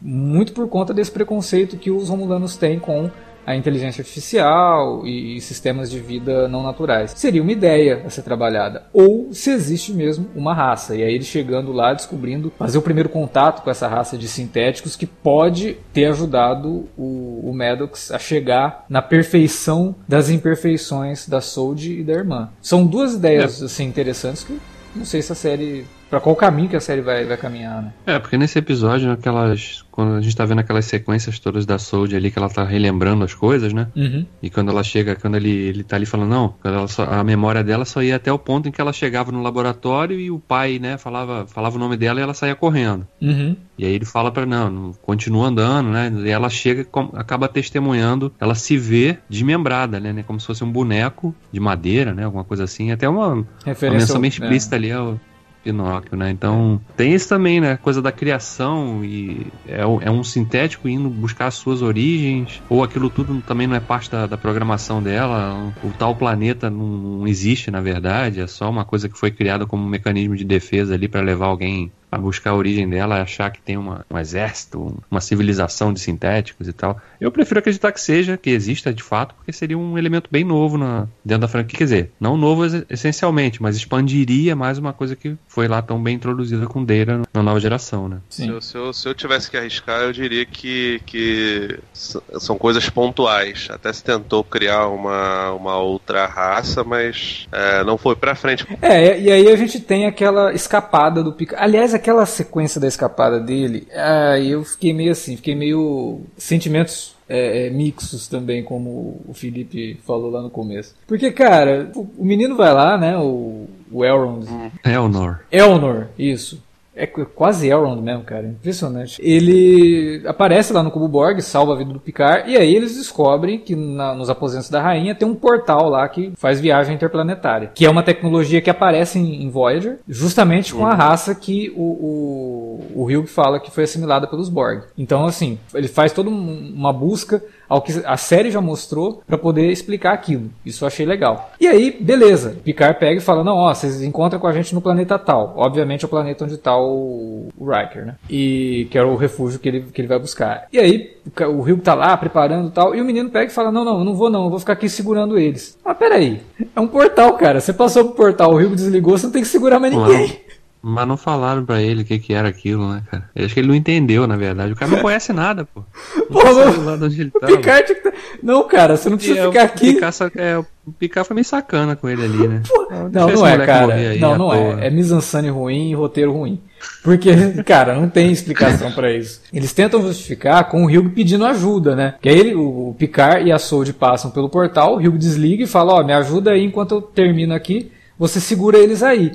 Muito por conta desse preconceito que os romulanos têm com a inteligência artificial e, sistemas de vida não naturais. Seria uma ideia a ser trabalhada. Ou se existe mesmo uma raça. E aí ele chegando lá, descobrindo, fazer o primeiro contato com essa raça de sintéticos que pode ter ajudado o, o Maddox a chegar na perfeição das imperfeições da Sold e da irmã. São duas ideias é. assim, interessantes que não sei se a série para qual caminho que a série vai, vai caminhar, né? É, porque nesse episódio, aquelas. Quando a gente tá vendo aquelas sequências todas da Sold ali, que ela tá relembrando as coisas, né? Uhum. E quando ela chega, quando ele, ele tá ali falando, não, só, a memória dela só ia até o ponto em que ela chegava no laboratório e o pai, né, falava, falava o nome dela e ela saía correndo. Uhum. E aí ele fala para não, não, continua andando, né? E ela chega, acaba testemunhando, ela se vê desmembrada, né? Como se fosse um boneco de madeira, né? Alguma coisa assim. Até uma, uma menção bem explícita é. ali ao Pinóquio, né? Então tem isso também, né? Coisa da criação e é, é, um sintético indo buscar as suas origens, ou aquilo tudo também não é parte da, da programação dela. O tal planeta não, não, existe, na verdade, é só uma coisa que foi criada como um mecanismo de defesa ali para levar alguém a buscar a origem dela, achar que tem uma, um exército, uma civilização de sintéticos e tal. Eu prefiro acreditar que seja, que exista de fato, porque seria um elemento bem novo na, dentro da franquia. Quer dizer, não novo essencialmente, mas expandiria mais uma coisa que foi lá tão bem introduzida com Deira na nova geração, né? Se eu, se, eu, se, eu, tivesse que arriscar, eu diria que, que são coisas pontuais. Até se tentou criar uma, uma outra raça, mas é, não foi pra frente. É, e aí a gente tem aquela escapada do Picard. Aliás, aquela sequência da escapada dele, aí eu fiquei meio assim, fiquei meio sentimentos é, é, mixos também, como o Felipe falou lá no começo. Porque, cara, o, o menino vai lá, né? O, o Elrond. Elnor. Elnor, isso. É quase Elrond mesmo, cara. Impressionante. Ele aparece lá no Cubo Borg, salva a vida do Picard, e aí eles descobrem que na, nos aposentos da rainha tem um portal lá que faz viagem interplanetária. Que é uma tecnologia que aparece em, em Voyager, justamente com a uhum. raça que o, o, o Hugh fala que foi assimilada pelos Borg. Então, assim, ele faz toda uma busca ao que a série já mostrou para poder explicar aquilo. Isso eu achei legal. E aí, beleza. Picard pega e fala: Não, ó, vocês encontram com a gente no planeta tal. Obviamente é o planeta onde tá o, o Riker, né? E que era o refúgio que ele, que ele vai buscar. E aí, o Rio tá lá preparando e tal. E o menino pega e fala: Não, não, eu não vou não, eu vou ficar aqui segurando eles. Ah, peraí. É um portal, cara. Você passou pro portal, o Rio desligou, você não tem que segurar mais ninguém. Mas não falaram pra ele o que, que era aquilo, né, cara? Eu acho que ele não entendeu, na verdade. O cara não (laughs) conhece nada, pô. Não pô, não, lá onde ele tá, Picard tá... Não, cara, você não precisa e ficar é, aqui. Picar, é, o Picard foi meio sacana com ele ali, né? Pô, não, não é, cara. Aí, não, não é. É mise ruim e roteiro ruim. Porque, (laughs) cara, não tem explicação para isso. Eles tentam justificar com o Hugh pedindo ajuda, né? Que aí ele, o Picard e a Sold passam pelo portal, o Hugh desliga e fala, ó, oh, me ajuda aí enquanto eu termino aqui, você segura eles aí.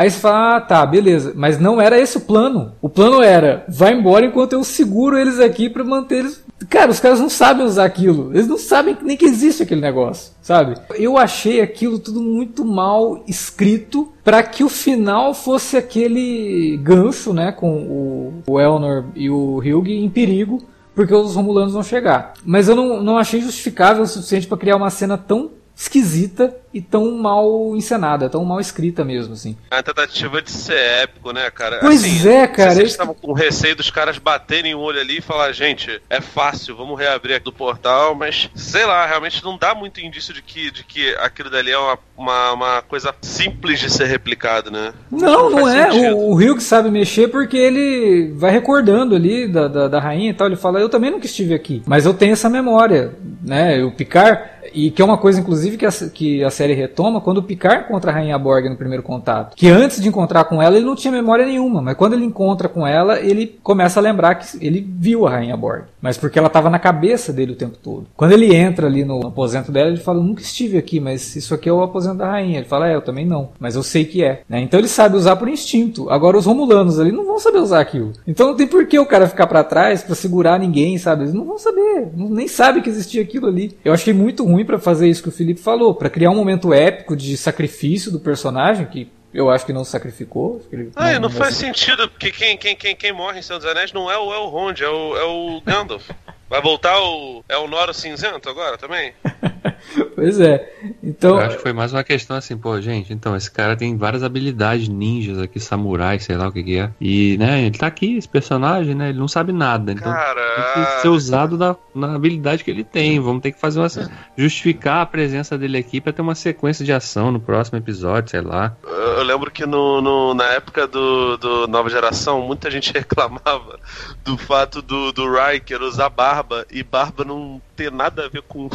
Aí você fala, ah, tá, beleza. Mas não era esse o plano. O plano era, vai embora enquanto eu seguro eles aqui para manter eles. Cara, os caras não sabem usar aquilo. Eles não sabem nem que existe aquele negócio, sabe? Eu achei aquilo tudo muito mal escrito para que o final fosse aquele gancho, né, com o, Elnor e o Hugh em perigo, porque os Romulanos vão chegar. Mas eu não, não achei justificável o suficiente para criar uma cena tão esquisita e tão mal encenada, tão mal escrita mesmo, assim. É a tentativa de ser épico, né, cara? Pois assim, é, cara. Vocês estavam com receio dos caras baterem o olho ali e falar, gente, é fácil, vamos reabrir aqui do portal, mas sei lá, realmente não dá muito indício de que, de que aquilo dali é uma, uma, uma coisa simples de ser replicado, né? Não, não, não é. Sentido. O, o Hugh sabe mexer porque ele vai recordando ali da, da, da rainha e tal. Ele fala, eu também nunca estive aqui, mas eu tenho essa memória, né? O Picard e que é uma coisa, inclusive, que a, que a série retoma quando o Picard encontra a Rainha Borg no primeiro contato. Que antes de encontrar com ela, ele não tinha memória nenhuma, mas quando ele encontra com ela, ele começa a lembrar que ele viu a Rainha Borg. Mas porque ela estava na cabeça dele o tempo todo. Quando ele entra ali no aposento dela, ele fala: Nunca estive aqui, mas isso aqui é o aposento da rainha. Ele fala: É, eu também não, mas eu sei que é. Né? Então ele sabe usar por instinto. Agora os Romulanos ali não vão saber usar aquilo. Então não tem por que o cara ficar para trás para segurar ninguém, sabe? Eles não vão saber, nem sabe que existia aquilo ali. Eu achei muito ruim para fazer isso que o Felipe falou, para criar um momento épico de sacrifício do personagem, que eu acho que não sacrificou. Ele ah, não, não faz sentido, porque quem, quem, quem, quem morre em Senhor dos Anéis não é o Elrond, é o, é o Gandalf. Vai voltar o. É o Noro cinzento agora também? (laughs) (laughs) pois é. Então. Eu acho que foi mais uma questão assim, pô, gente, então, esse cara tem várias habilidades ninjas aqui, samurais, sei lá o que, que é. E, né, ele tá aqui, esse personagem, né? Ele não sabe nada. Então cara... tem que ser usado na, na habilidade que ele tem. Vamos ter que fazer uma. justificar a presença dele aqui para ter uma sequência de ação no próximo episódio, sei lá. Eu lembro que no, no na época do, do Nova Geração, muita gente (laughs) reclamava do fato do, do Riker usar barba e barba não ter nada a ver com,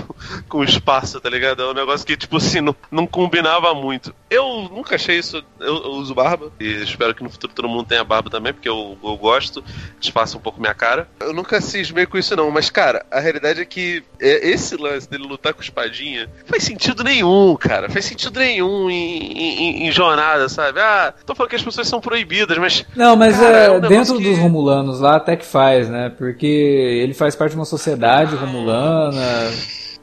com o espaço, tá ligado? É um negócio que, tipo assim, não, não combinava muito. Eu nunca achei isso. Eu, eu, uso barba e espero que no futuro todo mundo tenha barba também, porque eu, eu gosto, disfarça um pouco minha cara. Eu nunca cismei com isso, não, mas, cara, a realidade é que é, esse lance dele lutar com espadinha faz sentido nenhum, cara. Faz sentido nenhum em, em, em jornada, sabe? Ah, tô falando que as pessoas são proibidas, mas. Não, mas cara, é, é um dentro que... dos Romulanos lá até que faz, né? Porque ele faz parte de uma sociedade romulana.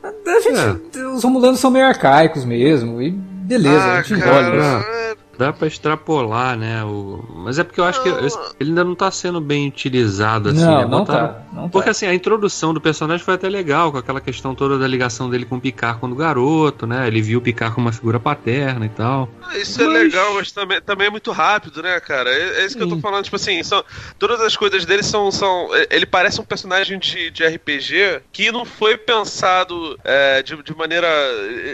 (laughs) A gente, é. Os romulanos são meio arcaicos mesmo. E beleza, ah, a gente cara, engole. Né? Dá pra extrapolar, né? O... Mas é porque eu acho que ele ainda não tá sendo bem utilizado assim, não, né? Não tá, não porque tá. assim, a introdução do personagem foi até legal, com aquela questão toda da ligação dele com o Picard quando garoto, né? Ele viu o Picard como uma figura paterna e tal. Ah, isso é mas... é legal, mas também, também é muito rápido, né, cara? É, é isso que Sim. eu tô falando, tipo assim, são, todas as coisas dele são, são. Ele parece um personagem de, de RPG que não foi pensado é, de, de maneira.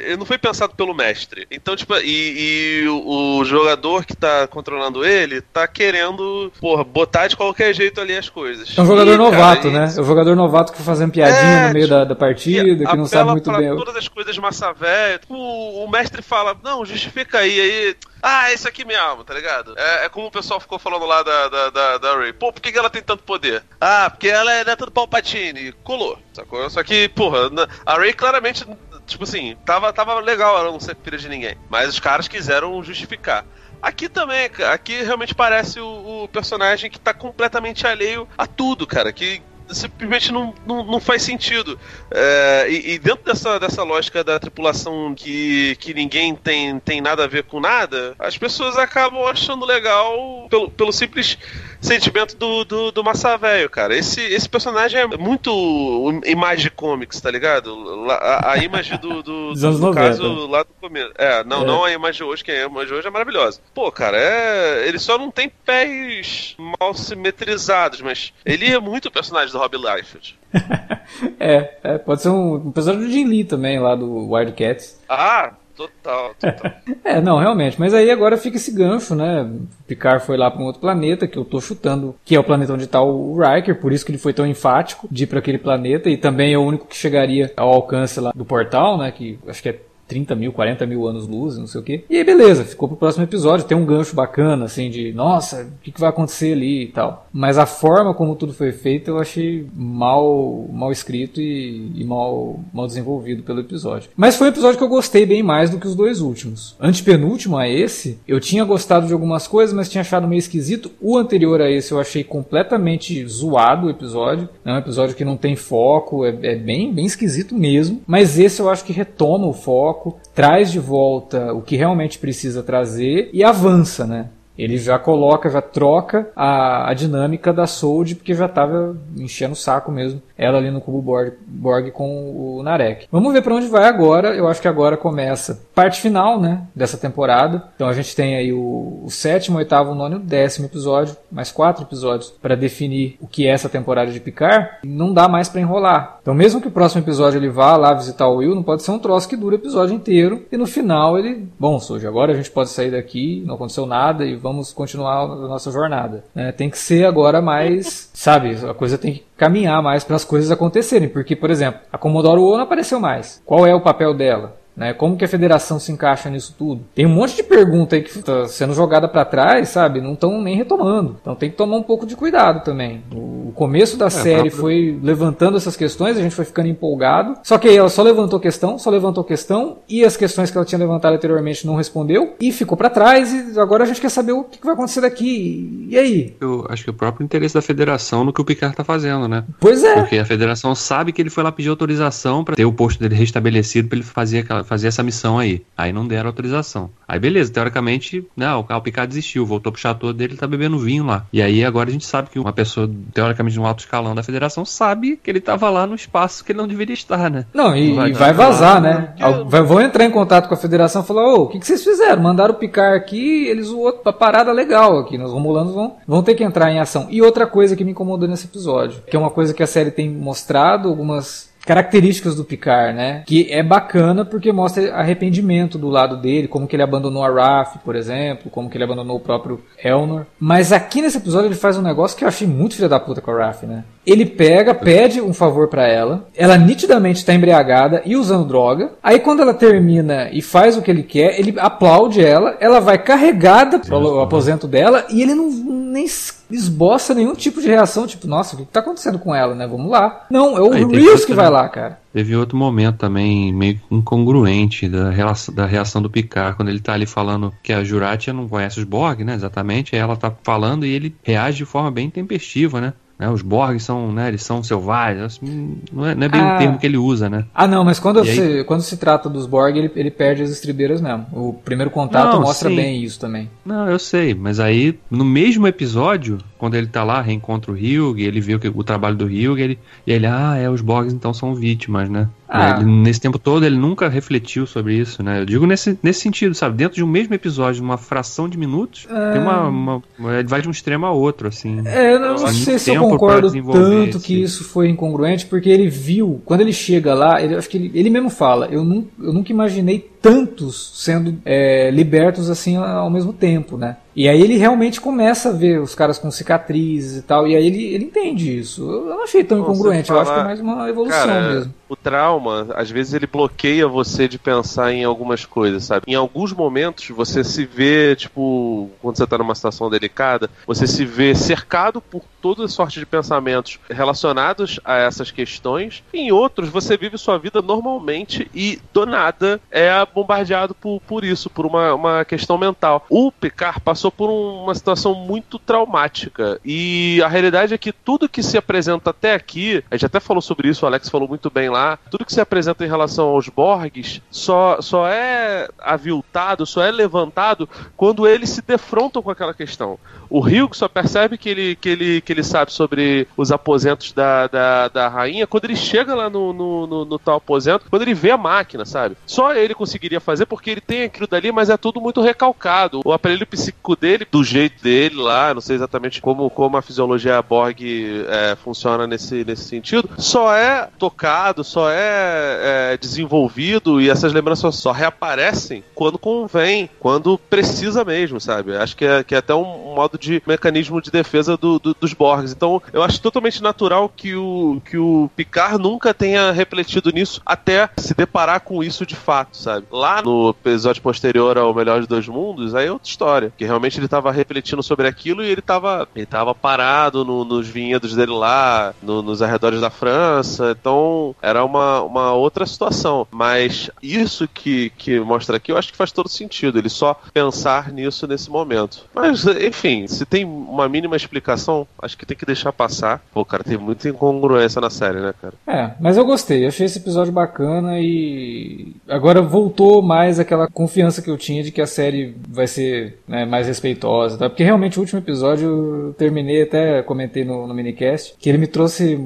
Ele não foi pensado pelo mestre. Então, tipo, e, e o jogador que tá controlando ele tá querendo, porra, botar de qualquer jeito ali as coisas. É um jogador e, novato, cara, né? É um jogador novato que fazendo piadinha é, no meio da, da partida, que não sabe muito bem. todas as coisas massa velha. O, o mestre fala, não, justifica aí, aí. Ah, esse aqui mesmo, tá ligado? É, é, como o pessoal ficou falando lá da, da, da, da Ray. Pô, por que, que ela tem tanto poder? Ah, porque ela é neta do Palpatine. Colou, sacou? Só que, porra, a Ray claramente tipo assim, tava, tava legal ela não ser filha de ninguém. Mas os caras quiseram justificar. Aqui também, aqui realmente parece o, o, personagem que tá completamente alheio a tudo, cara. Que simplesmente não, não, não faz sentido. É, e, e, dentro dessa, dessa lógica da tripulação que, que ninguém tem, tem nada a ver com nada, as pessoas acabam achando legal pelo, pelo simples sentimento do, do, do Massa Velho, cara. Esse, esse personagem é muito imagem comics, tá ligado? A, a imagem do, do, (laughs) do, do caso lá do começo. É, não, é. não a imagem hoje, que é a imagem hoje é maravilhosa. Pô, cara, é, ele só não tem pés mal simetrizados, mas ele é muito o personagem do Rob Liefeld. (laughs) é, é, pode ser um, um personagem do Jim Lee também, lá do Wildcats. Ah, Total, total. (laughs) é, não, realmente. Mas aí agora fica esse gancho, né? Picard foi lá para um outro planeta, que eu tô chutando, que é o planeta onde tá o Riker, por isso que ele foi tão enfático de ir para aquele planeta, e também é o único que chegaria ao alcance lá do portal, né? Que acho que é 30 mil, 40 mil anos-luz, não sei o quê. E aí, beleza, ficou pro próximo episódio. Tem um gancho bacana, assim, de nossa, o que, que vai acontecer ali e tal. Mas a forma como tudo foi feito eu achei mal, mal escrito e, e mal, mal desenvolvido pelo episódio. Mas foi um episódio que eu gostei bem mais do que os dois últimos. Antepenúltimo a esse, eu tinha gostado de algumas coisas, mas tinha achado meio esquisito. O anterior a esse eu achei completamente zoado o episódio. É um episódio que não tem foco, é, é bem, bem esquisito mesmo. Mas esse eu acho que retoma o foco foco, traz de volta o que realmente precisa trazer e avança, né? Ele já coloca, já troca a, a dinâmica da Sold, porque já estava enchendo o saco mesmo ela ali no cubo Borg, Borg com o Narek. Vamos ver para onde vai agora. Eu acho que agora começa parte final, né, dessa temporada. Então a gente tem aí o, o sétimo, oitavo, nono e o décimo episódio, mais quatro episódios para definir o que é essa temporada de Picard. Não dá mais para enrolar. Então mesmo que o próximo episódio ele vá lá visitar o Will, não pode ser um troço que dura o episódio inteiro e no final ele, bom, Soja, agora a gente pode sair daqui, não aconteceu nada e vamos continuar a nossa jornada. É, tem que ser agora mais, sabe, a coisa tem que caminhar mais para as coisas acontecerem. Porque, por exemplo, a Commodore não apareceu mais. Qual é o papel dela? Né? Como que a federação se encaixa nisso tudo? Tem um monte de pergunta aí que está sendo jogada para trás, sabe? Não estão nem retomando. Então tem que tomar um pouco de cuidado também. O começo da é, série próprio... foi levantando essas questões, a gente foi ficando empolgado. Só que aí ela só levantou questão, só levantou questão, e as questões que ela tinha levantado anteriormente não respondeu, e ficou para trás, e agora a gente quer saber o que vai acontecer daqui. E aí? Eu acho que o próprio interesse da federação no que o Picard tá fazendo, né? Pois é. Porque a federação sabe que ele foi lá pedir autorização para ter o posto dele restabelecido para ele fazer aquela fazer essa missão aí. Aí não deram autorização. Aí beleza, teoricamente, não, o Picard desistiu, voltou pro chateau dele, tá bebendo vinho lá. E aí agora a gente sabe que uma pessoa, teoricamente, no alto escalão da federação, sabe que ele tava lá no espaço que ele não deveria estar, né? Não, e vai, e vai vazar, né? Vai, vão entrar em contato com a federação e falar, ô, o que, que vocês fizeram? Mandaram o Picard aqui, eles zoou pra parada legal aqui. Os Romulanos vão, vão ter que entrar em ação. E outra coisa que me incomodou nesse episódio, que é uma coisa que a série tem mostrado, algumas características do Picard, né? Que é bacana porque mostra arrependimento do lado dele, como que ele abandonou a Raf, por exemplo, como que ele abandonou o próprio Elnor. Mas aqui nesse episódio ele faz um negócio que eu achei muito filha da puta com a Raf, né? Ele pega, pede um favor para ela, ela nitidamente está embriagada e usando droga. Aí quando ela termina e faz o que ele quer, ele aplaude ela, ela vai carregada pro aposento dela e ele não nem esboça nenhum tipo de reação, tipo, nossa, o que está acontecendo com ela, né? Vamos lá. Não, é o Rios que vai lá, cara. Teve outro momento também meio incongruente da, relação, da reação do Picard, quando ele tá ali falando que a Juratia não conhece os Borg, né? Exatamente. Aí ela tá falando e ele reage de forma bem tempestiva, né? Né, os Borg são, né, eles são selvagens, assim, não é, não é bem ah, o termo que ele usa, né? Ah, não, mas quando, se, aí... quando se trata dos Borg, ele, ele perde as estribeiras mesmo. O primeiro contato não, mostra sim. bem isso também. Não, eu sei, mas aí no mesmo episódio, quando ele tá lá, reencontra o Hugh, ele vê o, que, o trabalho do Hugh, ele, e ele, ah, é, os Borgs então são vítimas, né? Ah. Ele, nesse tempo todo ele nunca refletiu sobre isso, né? Eu digo nesse, nesse sentido, sabe? Dentro de um mesmo episódio, uma fração de minutos, é... tem uma, uma, Ele vai de um extremo a outro, assim. É, eu não sei se eu concordo tanto esse... que isso foi incongruente, porque ele viu, quando ele chega lá, ele, acho que ele, ele mesmo fala, eu, não, eu nunca imaginei tantos sendo é, libertos assim ao mesmo tempo, né? E aí ele realmente começa a ver os caras com cicatrizes e tal, e aí ele, ele entende isso. Eu não achei tão incongruente, falar, eu acho que é mais uma evolução cara, mesmo. O trauma, às vezes ele bloqueia você de pensar em algumas coisas, sabe? Em alguns momentos você se vê, tipo, quando você tá numa situação delicada, você se vê cercado por toda sorte de pensamentos relacionados a essas questões. Em outros, você vive sua vida normalmente e do nada é bombardeado por, por isso, por uma, uma questão mental. O Picard passou por um, uma situação muito traumática e a realidade é que tudo que se apresenta até aqui, a gente até falou sobre isso, o Alex falou muito bem lá, tudo que se apresenta em relação aos Borgs só, só é aviltado, só é levantado quando eles se defrontam com aquela questão. O Rio só percebe que ele, que ele, que ele sabe sobre os aposentos da, da, da rainha quando ele chega lá no, no, no, no tal aposento, quando ele vê a máquina, sabe? Só ele conseguiria fazer porque ele tem aquilo dali, mas é tudo muito recalcado. O aparelho psíquico dele, do jeito dele lá, não sei exatamente como, como a fisiologia Borg é, funciona nesse, nesse sentido, só é tocado, só é, é desenvolvido e essas lembranças só reaparecem quando convém, quando precisa mesmo, sabe? Acho que é, que é até um modo de mecanismo de defesa do, do, dos Borgs. Então, eu acho totalmente natural que o, que o Picard nunca tenha refletido nisso até se deparar com isso de fato, sabe? Lá no episódio posterior ao Melhor de Dois Mundos, aí é outra história. Que realmente ele estava refletindo sobre aquilo e ele estava ele tava parado no, nos vinhedos dele lá, no, nos arredores da França. Então, era uma, uma outra situação. Mas isso que, que mostra aqui, eu acho que faz todo sentido. Ele só pensar nisso nesse momento. Mas, enfim, se tem uma mínima explicação, acho que tem que deixar passar. Pô, cara, tem muita incongruência na série, né, cara? É, mas eu gostei. Achei esse episódio bacana e agora voltou mais aquela confiança que eu tinha de que a série vai ser né, mais respeitosa, tá? Porque realmente o último episódio eu terminei, até comentei no, no minicast, que ele me trouxe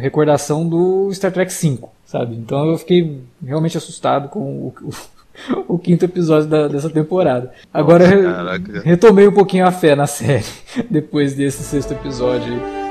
recordação do Star Trek V, sabe? Então eu fiquei realmente assustado com o, o (laughs) o quinto episódio da, dessa temporada. Agora Nossa, retomei um pouquinho a fé na série (laughs) depois desse sexto episódio. Bom,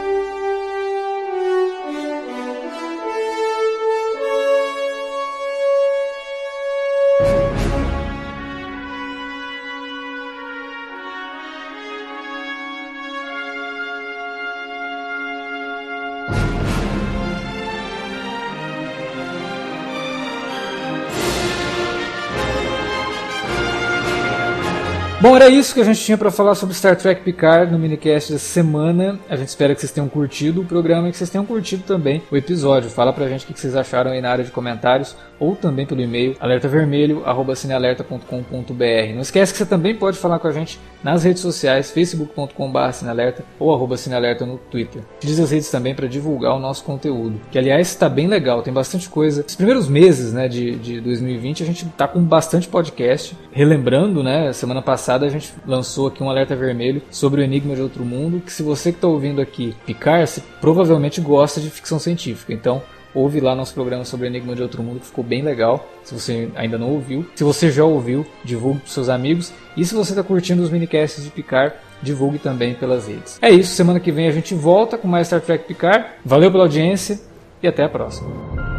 era isso que a gente tinha para falar sobre Star Trek Picard no minicast dessa semana. A gente espera que vocês tenham curtido o programa e que vocês tenham curtido também o episódio. Fala pra gente o que vocês acharam aí na área de comentários ou também pelo e-mail alertavermelho@cinealerta.com.br. Não esquece que você também pode falar com a gente nas redes sociais, facebook.com/cinealerta ou arroba cinealerta no Twitter. Utilize as redes também para divulgar o nosso conteúdo, que aliás está bem legal, tem bastante coisa. Os primeiros meses, né, de, de 2020 a gente tá com bastante podcast, relembrando, né, semana passada a gente lançou aqui um alerta vermelho sobre o Enigma de Outro Mundo, que se você que está ouvindo aqui picar, você provavelmente gosta de ficção científica. Então, ouve lá nosso programa sobre Enigma de Outro Mundo, que ficou bem legal. Se você ainda não ouviu, se você já ouviu, divulgue para seus amigos. E se você está curtindo os minicasts de Picard, divulgue também pelas redes. É isso, semana que vem a gente volta com mais Star Trek Picard. Valeu pela audiência e até a próxima.